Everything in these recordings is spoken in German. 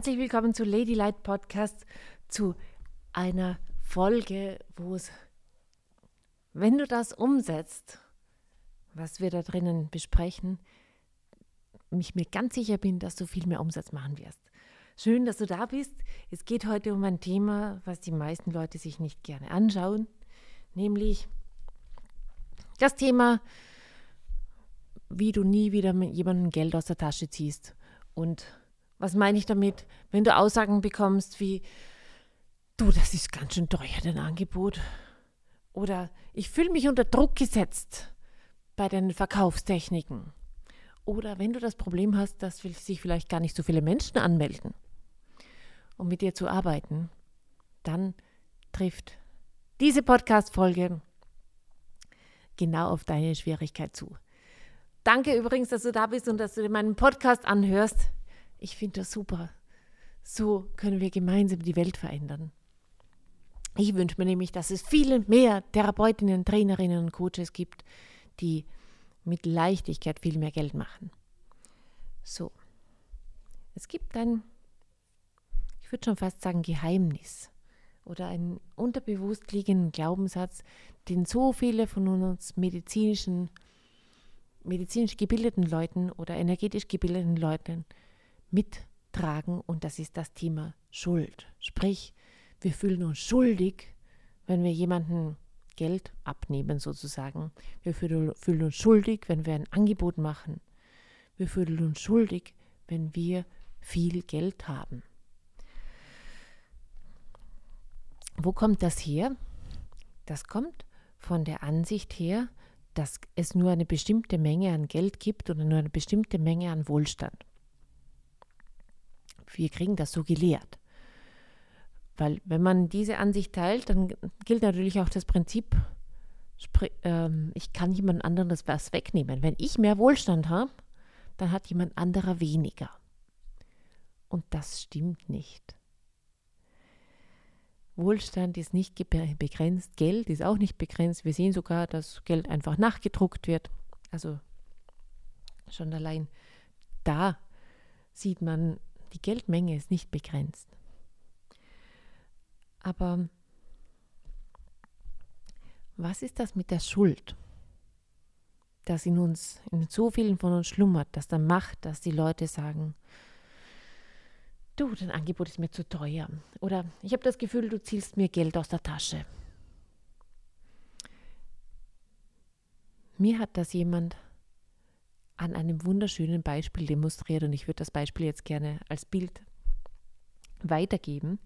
Herzlich willkommen zu Ladylike Podcast, zu einer Folge, wo es, wenn du das umsetzt, was wir da drinnen besprechen, ich mir ganz sicher bin, dass du viel mehr Umsatz machen wirst. Schön, dass du da bist. Es geht heute um ein Thema, was die meisten Leute sich nicht gerne anschauen, nämlich das Thema, wie du nie wieder mit jemandem Geld aus der Tasche ziehst und was meine ich damit? Wenn du Aussagen bekommst wie, du, das ist ganz schön teuer, dein Angebot. Oder ich fühle mich unter Druck gesetzt bei deinen Verkaufstechniken. Oder wenn du das Problem hast, dass sich vielleicht gar nicht so viele Menschen anmelden, um mit dir zu arbeiten, dann trifft diese Podcast-Folge genau auf deine Schwierigkeit zu. Danke übrigens, dass du da bist und dass du dir meinen Podcast anhörst. Ich finde das super. So können wir gemeinsam die Welt verändern. Ich wünsche mir nämlich, dass es viele mehr Therapeutinnen, Trainerinnen und Coaches gibt, die mit Leichtigkeit viel mehr Geld machen. So. Es gibt ein, ich würde schon fast sagen, Geheimnis oder einen unterbewusst liegenden Glaubenssatz, den so viele von uns medizinischen, medizinisch gebildeten Leuten oder energetisch gebildeten Leuten mittragen und das ist das Thema Schuld. Sprich, wir fühlen uns schuldig, wenn wir jemanden Geld abnehmen sozusagen. Wir fühlen uns schuldig, wenn wir ein Angebot machen. Wir fühlen uns schuldig, wenn wir viel Geld haben. Wo kommt das her? Das kommt von der Ansicht her, dass es nur eine bestimmte Menge an Geld gibt oder nur eine bestimmte Menge an Wohlstand wir kriegen das so gelehrt. Weil wenn man diese Ansicht teilt, dann gilt natürlich auch das Prinzip, ähm, ich kann jemand anderem das was wegnehmen. Wenn ich mehr Wohlstand habe, dann hat jemand anderer weniger. Und das stimmt nicht. Wohlstand ist nicht begrenzt, Geld ist auch nicht begrenzt. Wir sehen sogar, dass Geld einfach nachgedruckt wird. Also schon allein da sieht man, die Geldmenge ist nicht begrenzt. Aber was ist das mit der Schuld, das in uns, in so vielen von uns schlummert, das dann macht, dass die Leute sagen, du, dein Angebot ist mir zu teuer. Oder ich habe das Gefühl, du zielst mir Geld aus der Tasche. Mir hat das jemand an einem wunderschönen Beispiel demonstriert und ich würde das Beispiel jetzt gerne als Bild weitergeben,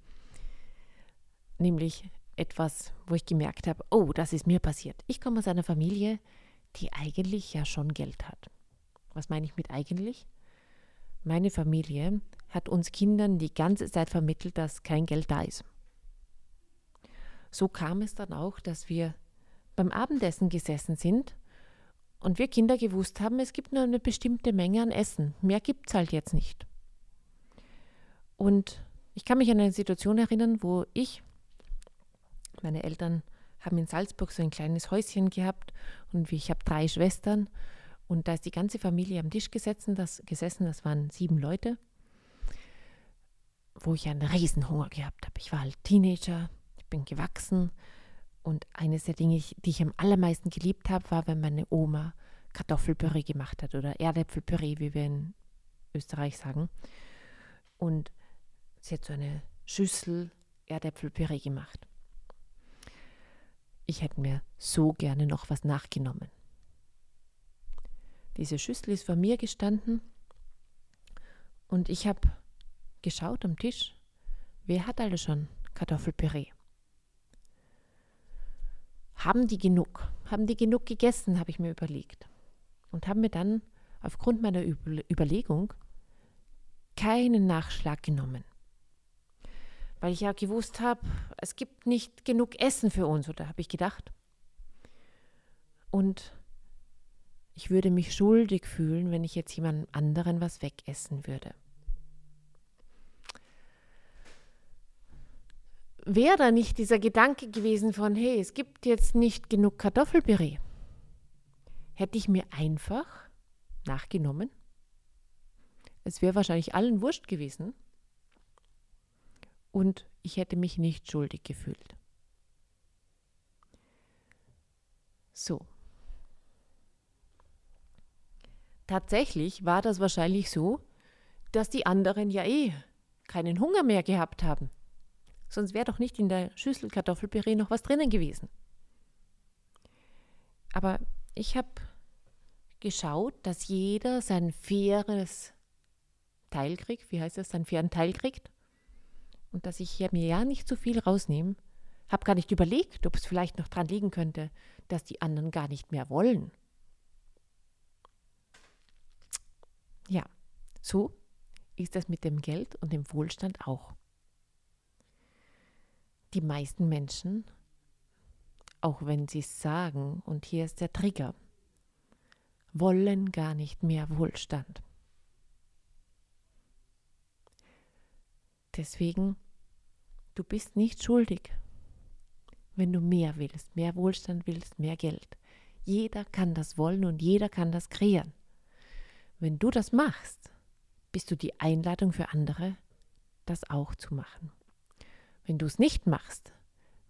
nämlich etwas, wo ich gemerkt habe, oh, das ist mir passiert. Ich komme aus einer Familie, die eigentlich ja schon Geld hat. Was meine ich mit eigentlich? Meine Familie hat uns Kindern die ganze Zeit vermittelt, dass kein Geld da ist. So kam es dann auch, dass wir beim Abendessen gesessen sind und wir Kinder gewusst haben, es gibt nur eine bestimmte Menge an Essen. Mehr gibt es halt jetzt nicht. Und ich kann mich an eine Situation erinnern, wo ich, meine Eltern haben in Salzburg so ein kleines Häuschen gehabt und ich habe drei Schwestern und da ist die ganze Familie am Tisch gesessen, das, gesessen, das waren sieben Leute, wo ich einen Riesenhunger gehabt habe. Ich war halt Teenager, ich bin gewachsen und eines der Dinge, die ich am allermeisten geliebt habe, war, wenn meine Oma Kartoffelpüree gemacht hat oder Erdäpfelpüree, wie wir in Österreich sagen. Und sie hat so eine Schüssel Erdäpfelpüree gemacht. Ich hätte mir so gerne noch was nachgenommen. Diese Schüssel ist vor mir gestanden und ich habe geschaut am Tisch, wer hat alle schon Kartoffelpüree? Haben die genug? Haben die genug gegessen, habe ich mir überlegt. Und habe mir dann aufgrund meiner Überlegung keinen Nachschlag genommen. Weil ich ja gewusst habe, es gibt nicht genug Essen für uns, oder habe ich gedacht. Und ich würde mich schuldig fühlen, wenn ich jetzt jemand anderen was wegessen würde. Wäre da nicht dieser Gedanke gewesen von, hey, es gibt jetzt nicht genug Kartoffelpüree, hätte ich mir einfach nachgenommen. Es wäre wahrscheinlich allen wurscht gewesen, und ich hätte mich nicht schuldig gefühlt. So. Tatsächlich war das wahrscheinlich so, dass die anderen ja eh keinen Hunger mehr gehabt haben. Sonst wäre doch nicht in der Schüssel Kartoffelpüree noch was drinnen gewesen. Aber ich habe geschaut, dass jeder sein faires Teil kriegt. Wie heißt das? Seinen fairen Teil kriegt. Und dass ich hier mir ja nicht zu viel rausnehme. Habe gar nicht überlegt, ob es vielleicht noch dran liegen könnte, dass die anderen gar nicht mehr wollen. Ja, so ist das mit dem Geld und dem Wohlstand auch. Die meisten Menschen, auch wenn sie es sagen, und hier ist der Trigger, wollen gar nicht mehr Wohlstand. Deswegen, du bist nicht schuldig, wenn du mehr willst, mehr Wohlstand willst, mehr Geld. Jeder kann das wollen und jeder kann das kreieren. Wenn du das machst, bist du die Einladung für andere, das auch zu machen. Wenn du es nicht machst,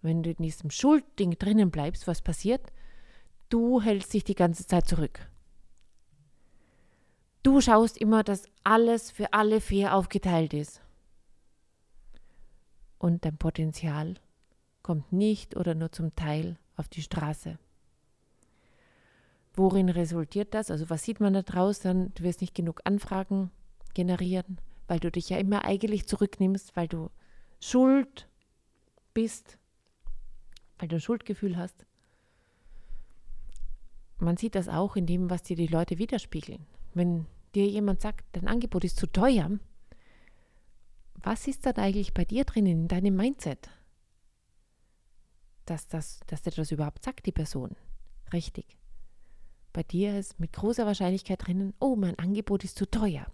wenn du in diesem Schuldding drinnen bleibst, was passiert? Du hältst dich die ganze Zeit zurück. Du schaust immer, dass alles für alle fair aufgeteilt ist. Und dein Potenzial kommt nicht oder nur zum Teil auf die Straße. Worin resultiert das? Also was sieht man da draußen? Du wirst nicht genug Anfragen generieren, weil du dich ja immer eigentlich zurücknimmst, weil du Schuld bist, weil du ein Schuldgefühl hast. Man sieht das auch in dem, was dir die Leute widerspiegeln. Wenn dir jemand sagt, dein Angebot ist zu teuer, was ist dann eigentlich bei dir drinnen in deinem Mindset? Dass, das, dass dir das überhaupt sagt, die Person. Richtig. Bei dir ist mit großer Wahrscheinlichkeit drinnen, oh, mein Angebot ist zu teuer.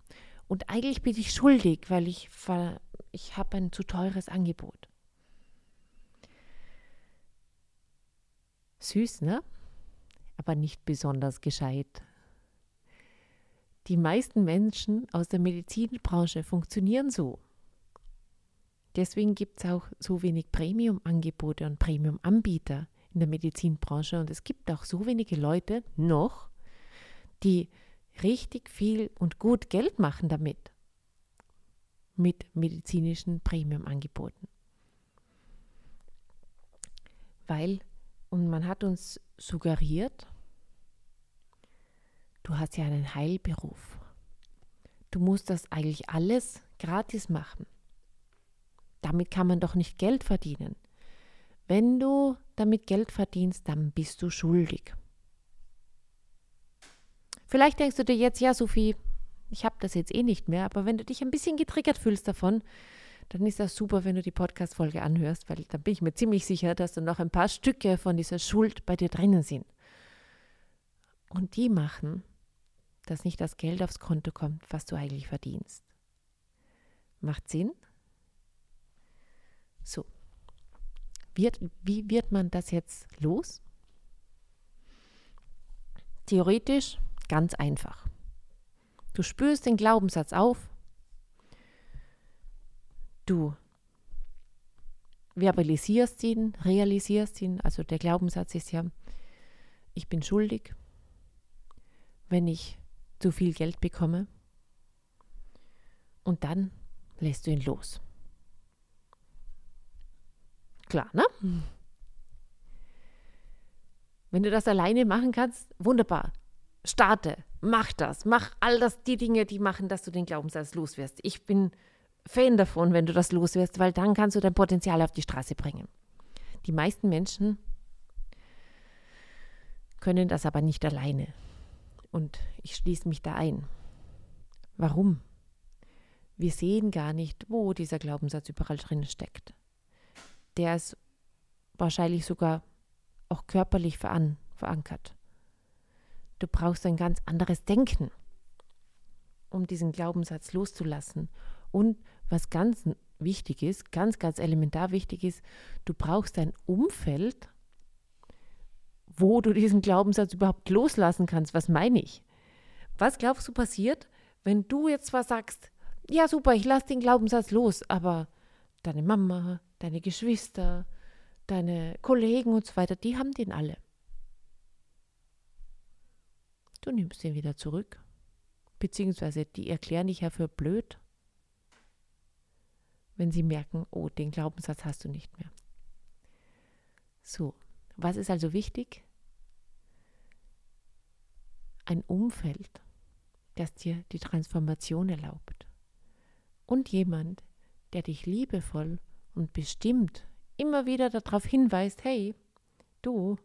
Und eigentlich bin ich schuldig, weil ich, ich habe ein zu teures Angebot. Süß, ne? Aber nicht besonders gescheit. Die meisten Menschen aus der Medizinbranche funktionieren so. Deswegen gibt es auch so wenig Premium-Angebote und Premium-Anbieter in der Medizinbranche. Und es gibt auch so wenige Leute noch, die richtig viel und gut Geld machen damit. Mit medizinischen Premium-Angeboten. Weil, und man hat uns suggeriert, du hast ja einen Heilberuf. Du musst das eigentlich alles gratis machen. Damit kann man doch nicht Geld verdienen. Wenn du damit Geld verdienst, dann bist du schuldig. Vielleicht denkst du dir jetzt, ja, Sophie, ich habe das jetzt eh nicht mehr, aber wenn du dich ein bisschen getriggert fühlst davon, dann ist das super, wenn du die Podcast-Folge anhörst, weil dann bin ich mir ziemlich sicher, dass da noch ein paar Stücke von dieser Schuld bei dir drinnen sind. Und die machen, dass nicht das Geld aufs Konto kommt, was du eigentlich verdienst. Macht Sinn? So. Wird, wie wird man das jetzt los? Theoretisch Ganz einfach. Du spürst den Glaubenssatz auf. Du verbalisierst ihn, realisierst ihn. Also der Glaubenssatz ist ja, ich bin schuldig, wenn ich zu viel Geld bekomme. Und dann lässt du ihn los. Klar, ne? Wenn du das alleine machen kannst, wunderbar. Starte, mach das, mach all das, die Dinge, die machen, dass du den Glaubenssatz loswirst. Ich bin Fan davon, wenn du das loswirst, weil dann kannst du dein Potenzial auf die Straße bringen. Die meisten Menschen können das aber nicht alleine. Und ich schließe mich da ein. Warum? Wir sehen gar nicht, wo dieser Glaubenssatz überall drin steckt. Der ist wahrscheinlich sogar auch körperlich verankert. Du brauchst ein ganz anderes Denken, um diesen Glaubenssatz loszulassen. Und was ganz wichtig ist, ganz, ganz elementar wichtig ist, du brauchst ein Umfeld, wo du diesen Glaubenssatz überhaupt loslassen kannst. Was meine ich? Was glaubst du passiert, wenn du jetzt zwar sagst, ja super, ich lasse den Glaubenssatz los, aber deine Mama, deine Geschwister, deine Kollegen und so weiter, die haben den alle. Du nimmst den wieder zurück, beziehungsweise die erklären dich ja für blöd, wenn sie merken, oh, den Glaubenssatz hast du nicht mehr. So, was ist also wichtig? Ein Umfeld, das dir die Transformation erlaubt. Und jemand, der dich liebevoll und bestimmt immer wieder darauf hinweist, hey, du,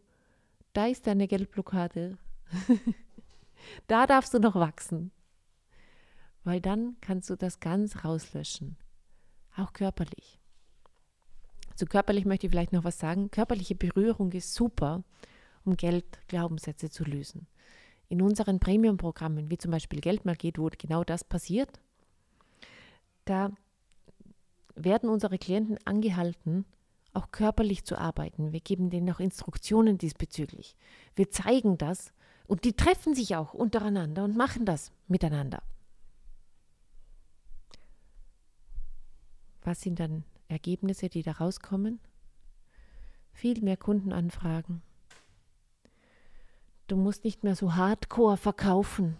da ist deine Geldblockade. da darfst du noch wachsen. Weil dann kannst du das ganz rauslöschen. Auch körperlich. Zu körperlich möchte ich vielleicht noch was sagen. Körperliche Berührung ist super, um Geld-Glaubenssätze zu lösen. In unseren Premium-Programmen, wie zum Beispiel Geld mal geht, wo genau das passiert, da werden unsere Klienten angehalten, auch körperlich zu arbeiten. Wir geben denen auch Instruktionen diesbezüglich. Wir zeigen das und die treffen sich auch untereinander und machen das miteinander. Was sind dann Ergebnisse, die da rauskommen? Viel mehr Kundenanfragen. Du musst nicht mehr so hardcore verkaufen,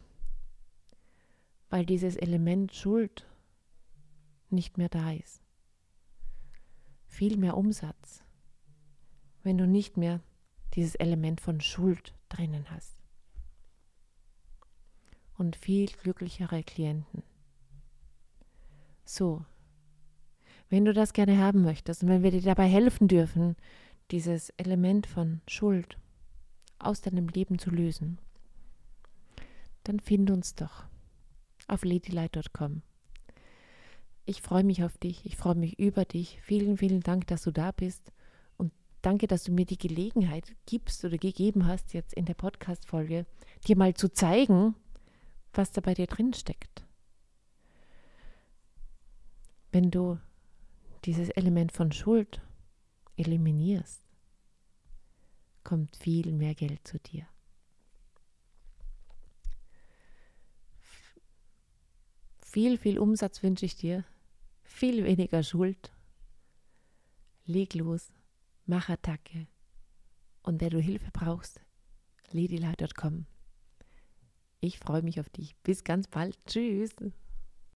weil dieses Element Schuld nicht mehr da ist. Viel mehr Umsatz, wenn du nicht mehr dieses Element von Schuld drinnen hast. Und viel glücklichere Klienten. So, wenn du das gerne haben möchtest und wenn wir dir dabei helfen dürfen, dieses Element von Schuld aus deinem Leben zu lösen, dann find uns doch auf ladylight.com. Ich freue mich auf dich, ich freue mich über dich. Vielen, vielen Dank, dass du da bist und danke, dass du mir die Gelegenheit gibst oder gegeben hast, jetzt in der Podcast-Folge, dir mal zu zeigen, was da bei dir drin steckt. Wenn du dieses Element von Schuld eliminierst, kommt viel mehr Geld zu dir. Viel, viel Umsatz wünsche ich dir, viel weniger Schuld. Leg los, mach Attacke. Und wenn du Hilfe brauchst, ladylight.com. Ich freue mich auf dich. Bis ganz bald. Tschüss.